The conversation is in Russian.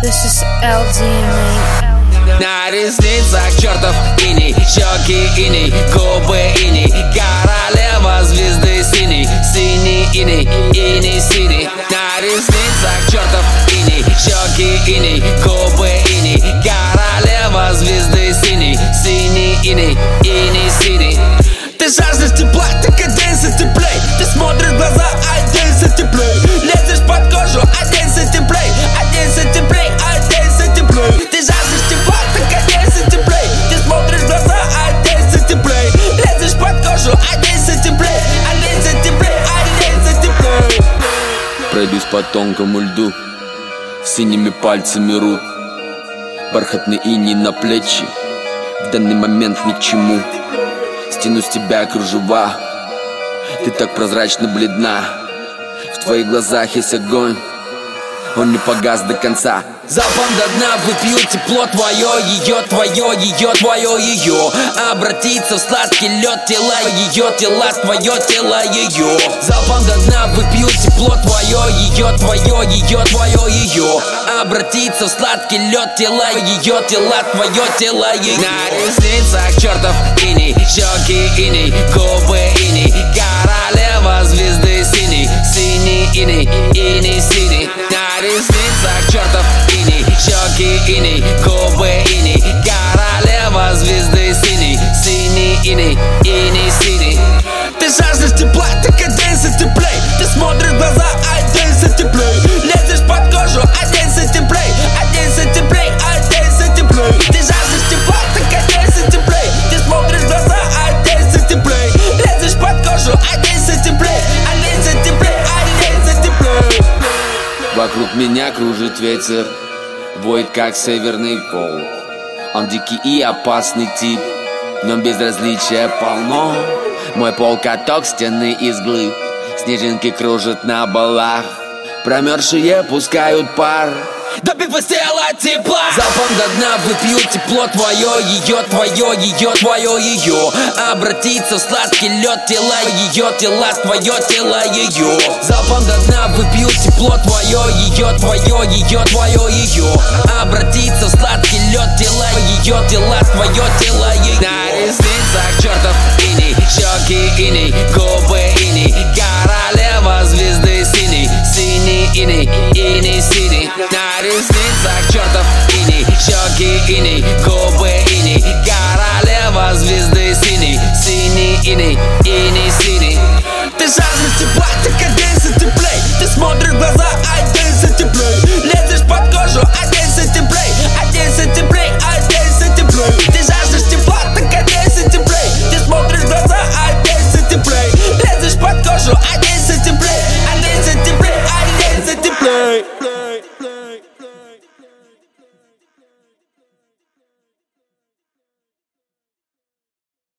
This is LDMA. На ресницах чертов иней Щеки иней, губы иней Королева звезды синий Синий иней, иней синий На ресницах чертов иней Щеки иней, губы иней Королева звезды синий Синий иней, иней синий Ты жаждешь тепла, так Пройдусь по тонкому льду Синими пальцами рук Бархатный иней на плечи В данный момент ни к чему. Стяну с тебя кружева Ты так прозрачно бледна. В твоих глазах есть огонь Он не погас до конца Залпом до дна выпью тепло твое, ее, твое, ее, твое, ее. Обратиться в сладкий лед тела ее, тела, твое тело ее. Залпом до дна выпью тепло твое, ее, твое, ее, твое, ее. Обратиться в сладкий лед тела ее, тела, твое тело ее. На ресницах чертов иней, щеки иней, губы иней Вокруг меня кружит ветер Воет как северный пол. Он дикий и опасный тип нем безразличия полно. Мой пол каток стены из глыб Снежинки кружат на балах. Промерзшие пускают пар Добиваясь тела тепла. Залпом до дна выпью тепло твое Ее, твое, ее, твое, ее Обратиться в сладкий лед тела Ее, тела, твое тело ее Залпом до дна выпью тепло твое Ее, твое, ее, твое, ее Обратиться в сладкий лед тела Ее, тела, твое тело ее На ресницах чертов иней Щеки иней, ресницах чертов иней Щеки иней, губы иней Королева звезды синий Синий иней, иней синий Ты тепла